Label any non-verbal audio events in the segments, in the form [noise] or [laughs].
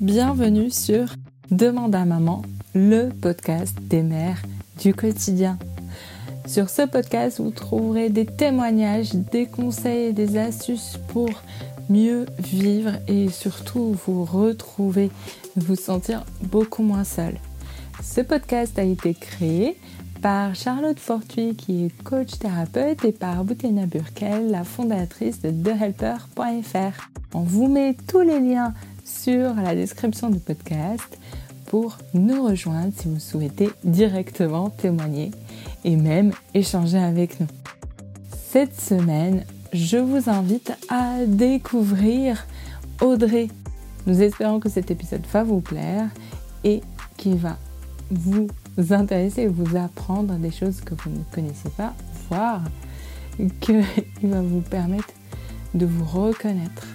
Bienvenue sur Demande à maman, le podcast des mères du quotidien. Sur ce podcast, vous trouverez des témoignages, des conseils et des astuces pour mieux vivre et surtout vous retrouver, vous sentir beaucoup moins seul. Ce podcast a été créé par Charlotte Fortuit qui est coach thérapeute et par Boutena Burkel, la fondatrice de TheHelper.fr. On vous met tous les liens sur la description du podcast pour nous rejoindre si vous souhaitez directement témoigner et même échanger avec nous. Cette semaine, je vous invite à découvrir Audrey. Nous espérons que cet épisode va vous plaire et qu'il va vous intéresser et vous apprendre des choses que vous ne connaissez pas, voire qu'il [laughs] va vous permettre de vous reconnaître.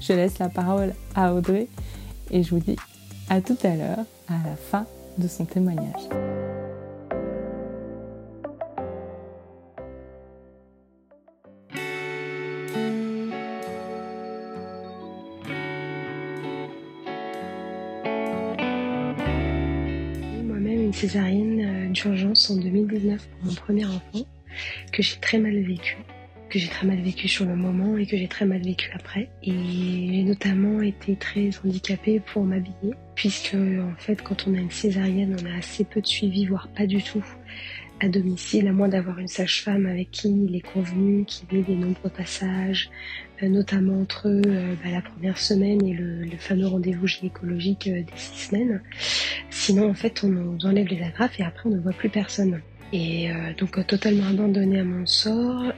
Je laisse la parole à Audrey et je vous dis à tout à l'heure à la fin de son témoignage. Césarienne euh, d'urgence en 2019 pour mon premier enfant que j'ai très mal vécu que j'ai très mal vécu sur le moment et que j'ai très mal vécu après. Et j'ai notamment été très handicapée pour m'habiller, puisque en fait quand on a une césarienne, on a assez peu de suivi, voire pas du tout à domicile, à moins d'avoir une sage-femme avec qui il est convenu, qui met des nombreux passages, euh, notamment entre euh, bah, la première semaine et le, fameux rendez-vous gynécologique euh, des six semaines. Sinon, en fait, on enlève les agrafes et après, on ne voit plus personne. Et donc, totalement abandonnée à mon sort,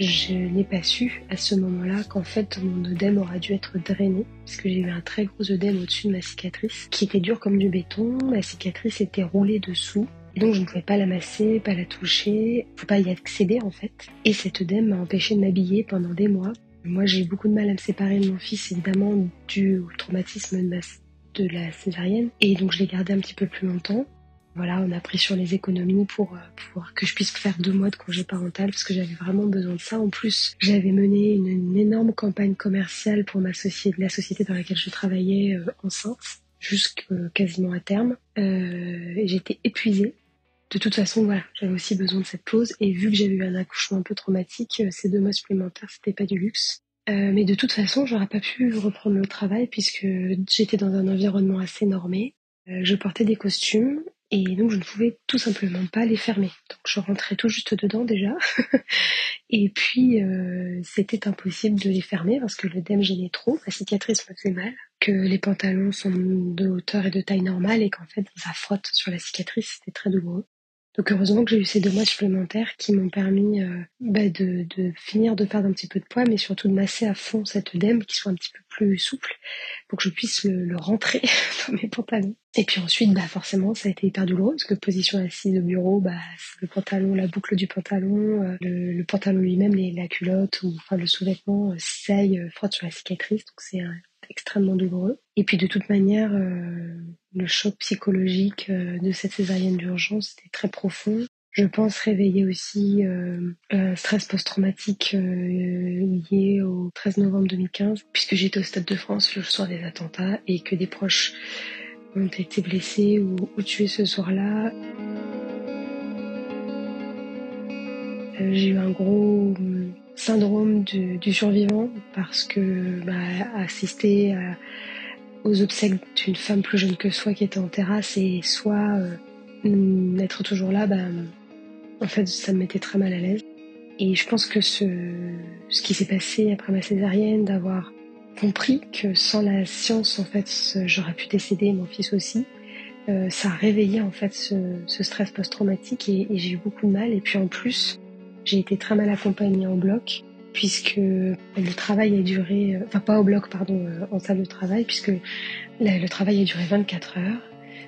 Je n'ai pas su à ce moment-là qu'en fait mon œdème aurait dû être drainé parce que j'ai eu un très gros œdème au-dessus de ma cicatrice qui était dur comme du béton. Ma cicatrice était roulée dessous. Et donc je ne pouvais pas la masser, pas la toucher, pas y accéder en fait. Et cet œdème m'a empêché de m'habiller pendant des mois. Moi j'ai eu beaucoup de mal à me séparer de mon fils évidemment dû au traumatisme de, de la césarienne. Et donc je l'ai gardé un petit peu plus longtemps. Voilà, on a pris sur les économies pour, euh, pour que je puisse faire deux mois de congé parental parce que j'avais vraiment besoin de ça. En plus, j'avais mené une, énorme campagne commerciale pour la société dans laquelle je travaillais euh, enceinte, jusqu'à quasiment à terme. Euh, J'étais épuisée. De toute façon, voilà, j'avais aussi besoin de cette pause. Et vu que j'avais eu un accouchement un peu traumatique, euh, ces deux mois supplémentaires, c'était pas du luxe. Euh, mais de toute façon, j'aurais pas pu reprendre le travail puisque j'étais dans un environnement assez normé. je portais des costumes et donc je ne pouvais tout simplement pas les fermer. Donc je rentrais tout juste dedans déjà. [laughs] et puis euh, c'était impossible de les fermer parce que le dème gênait trop, la cicatrice me faisait mal, que les pantalons sont de hauteur et de taille normale et qu'en fait ça frotte sur la cicatrice, c'était très douloureux. Donc heureusement que j'ai eu ces deux mois supplémentaires qui m'ont permis euh, bah, de, finir de perdre un petit peu de poids, mais surtout de masser à fond cette œdème qui soit un petit peu plus souple pour que je puisse le, rentrer [laughs] dans mes pantalons. Et puis ensuite, bah forcément, ça a été hyper douloureux parce que position assise au bureau, bah le pantalon, la boucle du pantalon, euh, le, pantalon lui-même, la culotte ou enfin le sous-vêtement euh, saille, frotte sur la cicatrice, donc c'est extrêmement douloureux. Et puis de toute manière, euh, le choc psychologique euh, de cette césarienne d'urgence était très profond. Je pense réveiller aussi euh, un stress post-traumatique lié au 13 novembre 2015, puisque j'étais au Stade de France le soir des attentats et que des proches ont été blessés ou, ou tués ce soir-là. J'ai eu un gros syndrome du, survivant parce que bah, assister aux obsèques d'une femme plus jeune que soi qui était en terrasse et soit euh, être toujours là, bah, en fait ça me mettait très mal à l'aise. Et je pense que ce, ce qui s'est passé après ma césarienne, d'avoir compris que sans la science, en fait, j'aurais pu décéder, mon fils aussi, euh, ça a réveillé en fait ce, ce stress post-traumatique et, et j'ai eu beaucoup de mal. Et puis en plus, j'ai été très mal accompagnée en bloc puisque le travail a duré, euh, enfin pas au bloc, pardon, euh, en salle de travail, puisque le travail a duré 24 heures.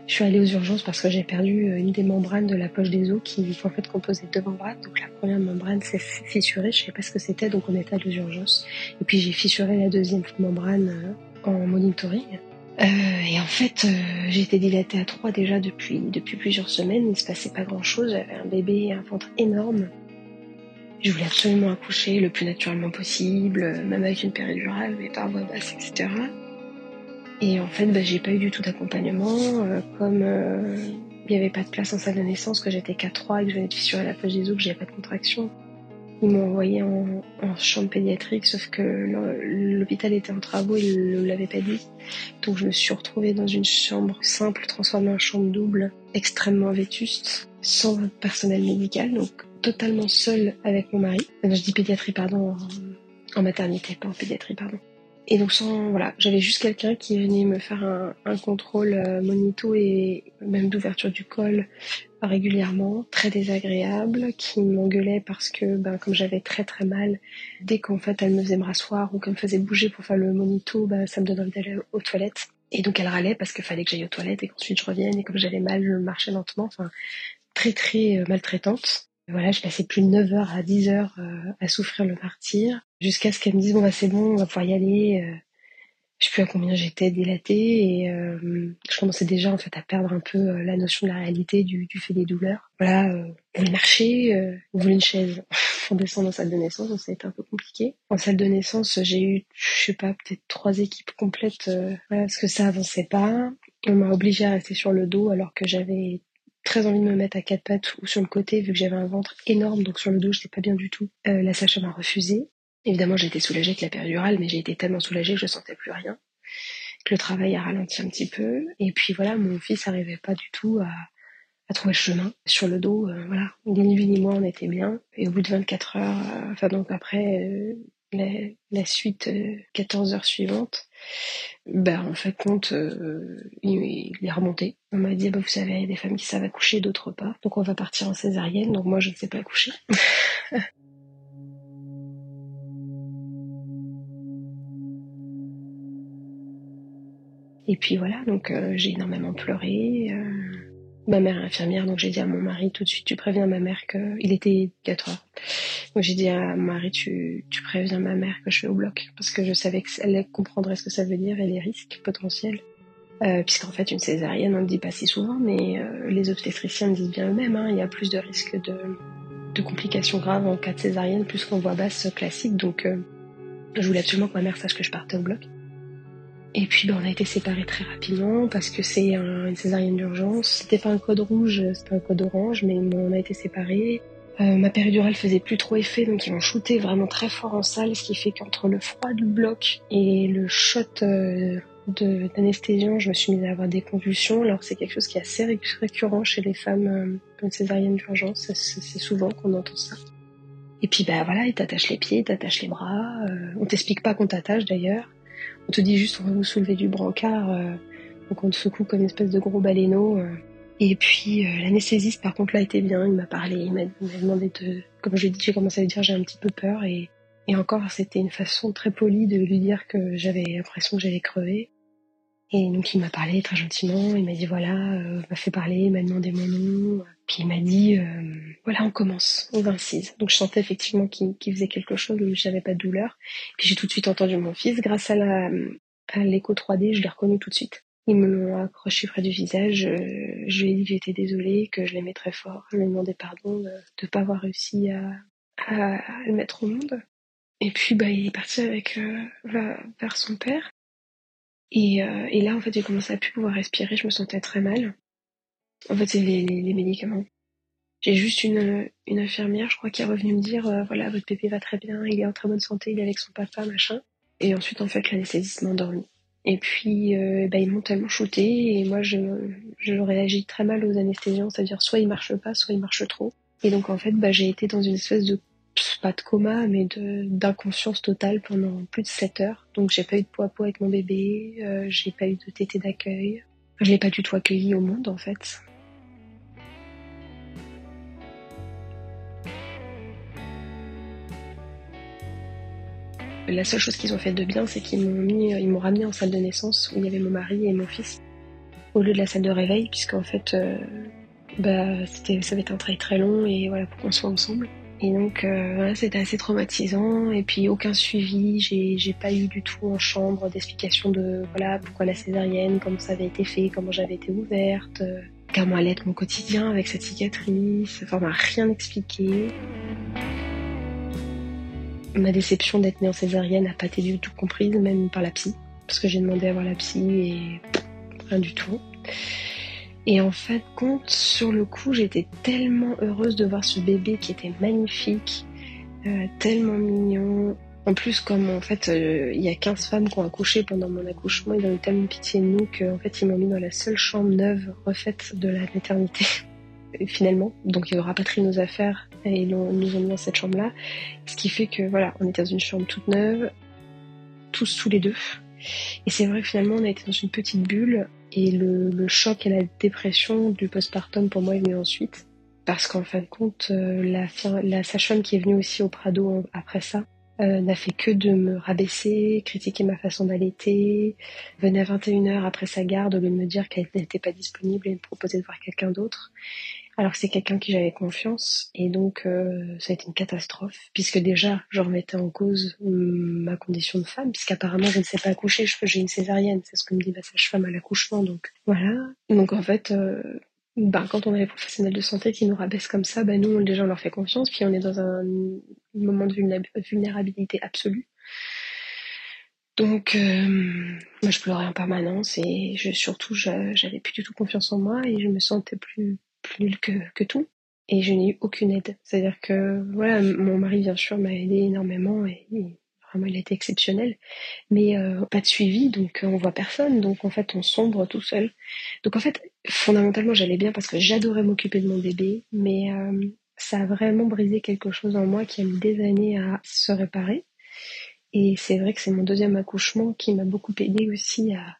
Je suis allée aux urgences parce que j'ai perdu euh, une des membranes de la poche des os qui en fait composait deux membranes. Donc la première membrane s'est fissurée, je ne savais pas ce que c'était, donc on était allé aux urgences. Et puis j'ai fissuré la deuxième membrane en monitoring. et en fait, j'étais dilatée à 3 déjà depuis, plusieurs semaines. Il se passait pas grand chose. J'avais un bébé un ventre énorme. Je voulais absolument accoucher le plus naturellement possible, même avec une péridurale, mais par voie basse, etc. Et en fait, bah, j'ai pas eu du tout d'accompagnement. comme il n'y avait pas de place en salle de naissance, que j'étais 4-3 et que je venais de fissurer la poche des os, que j'avais pas de contraction. Ils m'ont envoyé en, chambre pédiatrique, sauf que l'hôpital était en travaux, ils ne l'avaient pas dit. Donc je me suis retrouvée dans une chambre simple, transformée en chambre double, extrêmement vétuste, sans personnel médical, donc totalement seule avec mon mari. je dis pédiatrie, pardon, en maternité, pas en pédiatrie, pardon. Et donc sans voilà, j'avais juste quelqu'un qui venait me faire un, contrôle euh, monito et même d'ouverture du col régulièrement, très désagréable, qui m'engueulait parce que ben comme j'avais très très mal, dès qu'en fait elle me faisait me rasseoir ou qu'elle me faisait bouger pour faire le monito, ben ça me donnait envie d'aller aux toilettes. Et donc elle râlait parce qu'il fallait que j'aille aux toilettes et qu'ensuite je revienne et comme j'avais mal, je marchais lentement, enfin très très euh, maltraitante. Voilà, je passais plus de 9 heures à 10 heures euh, à souffrir le martyr, jusqu'à ce qu'elle me dise bon bah c'est bon, on va pouvoir y aller. Euh. je sais plus à combien j'étais dilatée et euh, je commençais déjà en fait à perdre un peu la notion de la réalité du, du fait des douleurs. Voilà, vous voulez marcher, vous voulez une chaise [laughs] pour descendre en salle de naissance, donc ça a été un peu compliqué. En salle de naissance, j'ai eu, je sais pas, peut-être trois équipes complètes parce que ça avançait pas. On m'a obligée à rester sur le dos alors que j'avais très envie de me mettre à quatre pattes ou sur le côté vu que j'avais un ventre énorme, donc sur le dos j'étais pas bien du tout. Euh, la sage m'a refusé. Évidemment j'ai été soulagée avec la péridurale, mais j'ai été tellement soulagée que je sentais plus rien. Que le travail a ralenti un petit peu. Et puis voilà, mon fils n'arrivait pas du tout à, à trouver le chemin sur le dos. Euh, voilà, ni lui ni moi on était bien. Et au bout de 24 heures, euh, enfin donc après la, suite 14 heures suivantes, ben, en fait, compte, euh, il, est remonté. On m'a dit, bah, vous savez, il y a des femmes qui savent accoucher, d'autres pas. Donc on va partir en césarienne. Donc moi, je ne sais pas accoucher. [laughs] Et puis voilà, donc euh, j'ai énormément pleuré. Euh, ma mère est infirmière, donc j'ai dit à mon mari tout de suite, tu préviens ma mère qu'il était 4 heures. Donc j'ai dit à Marie, tu, tu préviens ma mère que je suis au bloc, parce que je savais qu'elle comprendrait ce que ça veut dire et les risques potentiels. Euh, puisqu'en fait, une césarienne, on ne le dit pas si souvent, mais euh, les obstétriciens disent bien eux-mêmes, hein, il y a plus de risques de, de, complications graves en cas de césarienne, plus qu'en voix basse classique. Donc, euh, je voulais absolument que ma mère sache que je partais au bloc. Et puis, ben, on a été séparés très rapidement parce que c'est une césarienne d'urgence. C'était pas un code rouge, c'était un code orange, mais on a été séparés. Euh, ma péridurale faisait plus trop effet, donc ils m'ont shooté vraiment très fort en salle, ce qui fait qu'entre le froid du bloc et le shot euh, je me suis mise à avoir des convulsions. Alors c'est quelque chose qui est assez récurrent chez les femmes euh, césarienne d'urgence, c'est souvent qu'on entend ça. Et puis bah voilà, ils t'attachent les pieds, ils t'attachent les bras. Euh, on t'explique pas qu'on t'attache d'ailleurs. On te dit juste on va vous soulever du brancard, donc on te secoue comme une espèce de gros baleineau. Et puis euh, l'anesthésiste par contre là était bien, il m'a parlé, il m'a demandé de, comme j'ai dit, j'ai commencé à lui dire j'ai un petit peu peur et, et encore c'était une façon très polie de lui dire que j'avais l'impression que j'allais crever. Et donc il m'a parlé très gentiment, il m'a dit voilà, euh, m'a fait parler, il m'a demandé mon nom, puis il m'a dit euh, voilà on commence, on 26. Donc je sentais effectivement qu'il faisait quelque chose, mais j'avais pas de douleur. Puis j'ai tout de suite entendu mon fils grâce à la à l'écho 3D, je l'ai reconnu tout de suite. Ils me l'ont accroché près du visage. Euh, je lui ai dit que j'étais désolée, que je l'aimais très fort. Je lui ai demandé pardon de ne pas avoir réussi à, le mettre au monde. Et puis bah il est parti avec euh, vers son père. Et, euh, et, là en fait j'ai commencé à plus pouvoir respirer. Je me sentais très mal. En fait c'est les, médicaments. J'ai juste une, une infirmière, je crois, qui est revenue me dire voilà votre bébé va très bien, il est en très bonne santé, il est avec son papa machin. Et ensuite en fait l'anesthésiste m'a endormi. Et puis, euh, bah, ils m'ont tellement shooté et moi, je, je réagis très mal aux anesthésiens, c'est-à-dire soit ils marchent pas, soit ils marchent trop. Et donc, en fait, bah, j'ai été dans une espèce de, pas de coma, mais d'inconscience totale pendant plus de 7 heures. Donc, j'ai pas eu de poids à avec mon bébé, euh, j'ai pas eu de tété d'accueil. Je l'ai pas du tout accueilli au monde, en fait. La seule chose qu'ils ont fait de bien, c'est qu'ils m'ont mis, ils m'ont ramené en salle de naissance où il y avait mon mari et mon fils, au lieu de la salle de réveil, puisqu'en fait, euh, bah, ça avait été un travail très long et voilà, pour qu'on soit ensemble. Et donc euh, c'était assez traumatisant et puis aucun suivi, j'ai, j'ai pas eu du tout en chambre d'explication de voilà pourquoi la césarienne, comment ça avait été fait, comment j'avais été ouverte, euh, comment allait être mon quotidien avec cette cicatrice, enfin on m'a rien expliqué. Ma déception d'être née en césarienne n'a pas été du tout comprise, même par la psy, parce que j'ai demandé à voir la psy et rien du tout. Et en fait, compte, sur le coup, j'étais tellement heureuse de voir ce bébé qui était magnifique, euh, tellement mignon. En plus, comme en fait, euh, il y a 15 femmes qui ont accouché pendant mon accouchement, ils ont eu tellement pitié de nous qu'en fait, ils m'ont mis dans la seule chambre neuve refaite de la maternité. [laughs] finalement, donc ils ont rapatrié nos affaires et ils nous ont mis dans cette chambre-là. Ce qui fait que voilà, on était dans une chambre toute neuve, tous tous les deux. Et c'est vrai que finalement, on a été dans une petite bulle et le, choc et la dépression du postpartum pour moi est venu ensuite. Parce qu'en fin de compte, euh, la, la sage-femme qui est venue aussi au Prado après ça euh, n'a fait que de me rabaisser, critiquer ma façon d'allaiter, venait à 21h après sa garde au lieu de me dire qu'elle n'était pas disponible et me proposer de voir quelqu'un d'autre alors c'est quelqu'un qui j'avais confiance et donc euh, ça a été une catastrophe puisque déjà je remettais en cause mm, ma condition de femme puisqu'apparemment je ne sais pas accoucher, j'ai une césarienne, c'est ce que me dit ma sage-femme à l'accouchement donc voilà. Donc en fait euh, ben, quand on a les professionnels de santé qui nous rabaissent comme ça, ben nous déjà on leur fait confiance puis on est dans un moment de vulnérabilité absolue. Donc, euh, moi, je pleurais en permanence et surtout, j'avais plus du tout confiance en moi et je me sentais plus plus que, que tout. Et je n'ai eu aucune aide. C'est-à-dire que, voilà, mon mari, bien sûr, m'a aidé énormément et, vraiment, il a été exceptionnel. Mais euh, pas de suivi, donc euh, on voit personne. Donc, en fait, on sombre tout seul. Donc, en fait, fondamentalement, j'allais bien parce que j'adorais m'occuper de mon bébé. Mais euh, ça a vraiment brisé quelque chose en moi qui a mis des années à se réparer. Et c'est vrai que c'est mon deuxième accouchement qui m'a beaucoup aidé aussi à,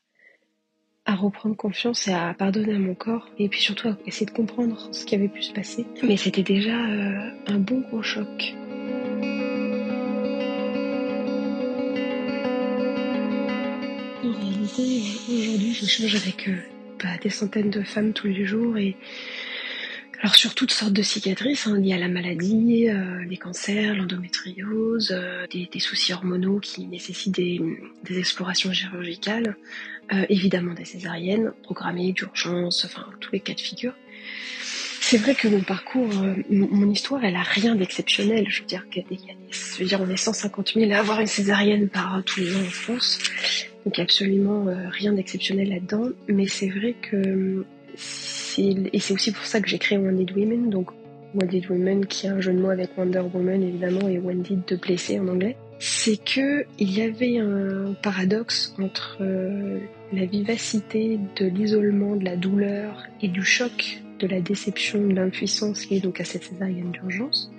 à reprendre confiance et à pardonner à mon corps et puis surtout à essayer de comprendre ce qui avait pu se passer. Mais c'était déjà euh, un bon gros choc. En réalité, aujourd'hui, j'échange avec euh, bah, des centaines de femmes tous les jours et alors sur toutes sortes de cicatrices hein, liées à la maladie, euh, les cancers, l'endométriose, euh, des, soucis hormonaux qui nécessitent des, explorations chirurgicales, euh, évidemment des césariennes programmées, d'urgence, enfin tous les cas de figure. C'est vrai que mon parcours, mon, histoire, elle a rien d'exceptionnel. Je veux dire, je veux dire, on est 150 000 à avoir une césarienne par tous les ans en France, donc absolument rien d'exceptionnel là-dedans. Mais c'est vrai que et c'est aussi pour ça que j'ai créé Wounded Women, donc Wounded Women qui est un jeu de mots avec Wonder Woman évidemment et Wounded de blessé en anglais. C'est que il y avait un paradoxe entre euh, la vivacité de l'isolement, de la douleur et du choc, de la déception, de l'impuissance liée donc à cette césarienne d'urgence.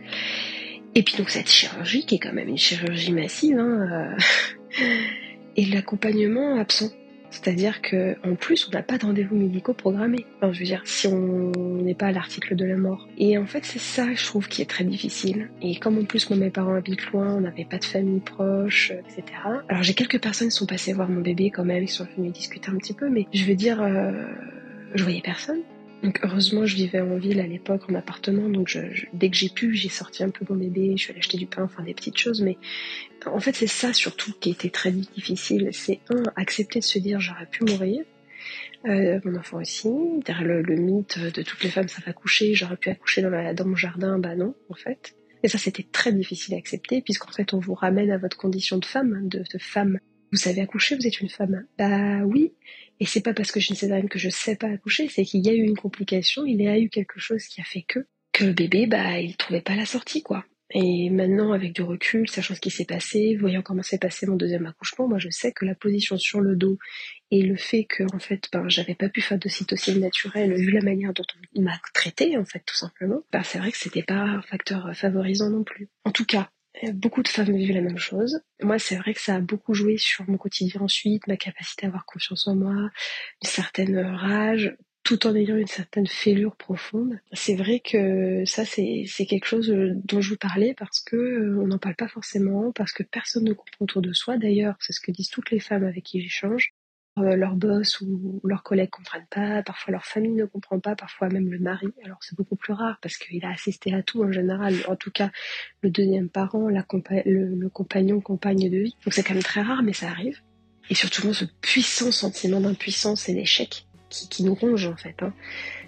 Et puis donc cette chirurgie qui est quand même une chirurgie massive, hein, euh, [laughs] et l'accompagnement absent. C'est-à-dire que en plus, on n'a pas de rendez-vous médicaux programmés. Enfin, je veux dire, si on n'est pas à l'article de la mort. Et en fait, c'est ça, je trouve, qui est très difficile. Et comme en plus, moi, mes parents habitent loin, on n'avait pas de famille proche, etc. Alors, j'ai quelques personnes qui sont passées voir mon bébé quand même, qui sont venues discuter un petit peu, mais je veux dire, euh, je voyais personne. Donc heureusement, je vivais en ville à l'époque, en appartement, donc je, dès que j'ai pu, j'ai sorti un peu mon bébé, je suis allée acheter du pain, enfin des petites choses, mais en fait c'est ça surtout qui était très difficile, c'est un, accepter de se dire j'aurais pu mourir, euh, mon enfant aussi, derrière le, mythe de toutes les femmes savent accoucher, j'aurais pu accoucher dans, la, dans mon jardin, bah non, en fait. Et ça c'était très difficile à accepter, puisqu'en fait on vous ramène à votre condition de femme, de, de femme. Vous savez accoucher, vous êtes une femme. Bah oui, et c'est pas parce que j'ai une césarienne que je sais pas accoucher, c'est qu'il y a eu une complication, il y a eu quelque chose qui a fait que, que le bébé, bah, il trouvait pas la sortie, quoi. Et maintenant, avec du recul, sachant ce qui s'est passé, voyant comment s'est passé mon deuxième accouchement, moi je sais que la position sur le dos et le fait que en fait, ben, j'avais pas pu faire de cytocine naturelle vu la manière dont on m'a traité, en fait, tout simplement, ben, c'est vrai que c'était pas un facteur favorisant non plus. En tout cas, Beaucoup de femmes vivent la même chose. Moi, c'est vrai que ça a beaucoup joué sur mon quotidien ensuite, ma capacité à avoir confiance en moi, une certaine rage, tout en ayant une certaine fêlure profonde. C'est vrai que ça, c'est quelque chose dont je vous parlais parce que euh, on n'en parle pas forcément, parce que personne ne comprend autour de soi. D'ailleurs, c'est ce que disent toutes les femmes avec qui j'échange. Euh, leur boss ou leurs collègues comprennent pas, parfois leur famille ne comprend pas, parfois même le mari. Alors c'est beaucoup plus rare parce qu'il a assisté à tout en général, en tout cas le deuxième parent, le, le compagnon, compagne de vie. Donc c'est quand même très rare, mais ça arrive. Et surtout ce puissant sentiment d'impuissance et d'échec qui, nous ronge en fait. Hein.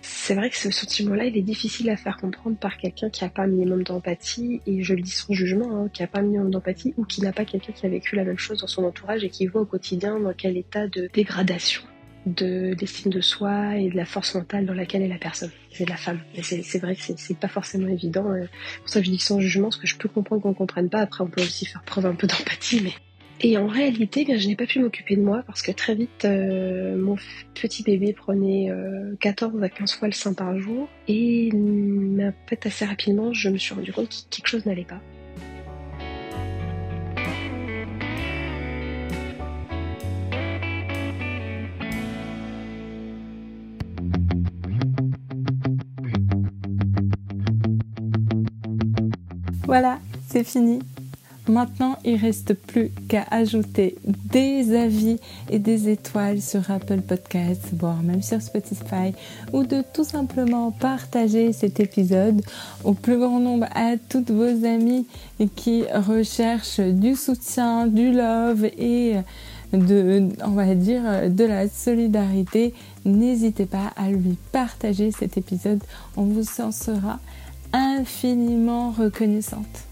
C'est vrai que ce sentiment-là, il est difficile à faire comprendre par quelqu'un qui n'a pas un minimum d'empathie, et je le dis sans jugement, hein, qui n'a pas un minimum d'empathie, ou qui n'a pas quelqu'un qui a vécu la même chose dans son entourage et qui voit au quotidien dans quel état de dégradation de l'estime de soi et de la force mentale dans laquelle est la personne, c'est la femme. c'est vrai que c'est pas forcément évident. Euh, c'est pour ça que je dis sans jugement, parce que je peux comprendre qu'on ne comprenne pas. Après, on peut aussi faire preuve un peu d'empathie, mais et en réalité, bien, je n'ai pas pu m'occuper de moi parce que très vite, euh, mon petit bébé prenait 14 euh, à 15 fois le sein par jour. Et en fait, assez rapidement, je me suis rendu compte que quelque chose n'allait pas. Voilà, c'est fini. Maintenant, il reste plus qu'à ajouter des avis et des étoiles sur Apple Podcasts, voire même sur Spotify, ou de tout simplement partager cet épisode au plus grand nombre à toutes vos amies qui recherchent du soutien, du love et de, on va dire, de la solidarité. N'hésitez pas à lui partager cet épisode. On vous en sera infiniment reconnaissante.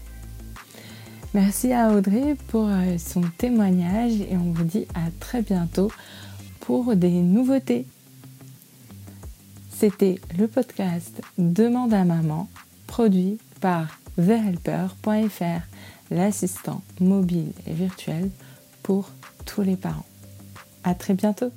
Merci à Audrey pour euh, son témoignage et on vous dit à très bientôt pour des nouveautés. C'était le podcast Demande à maman, produit par thehelper.fr, l'assistant mobile et virtuel pour tous les parents. À très bientôt!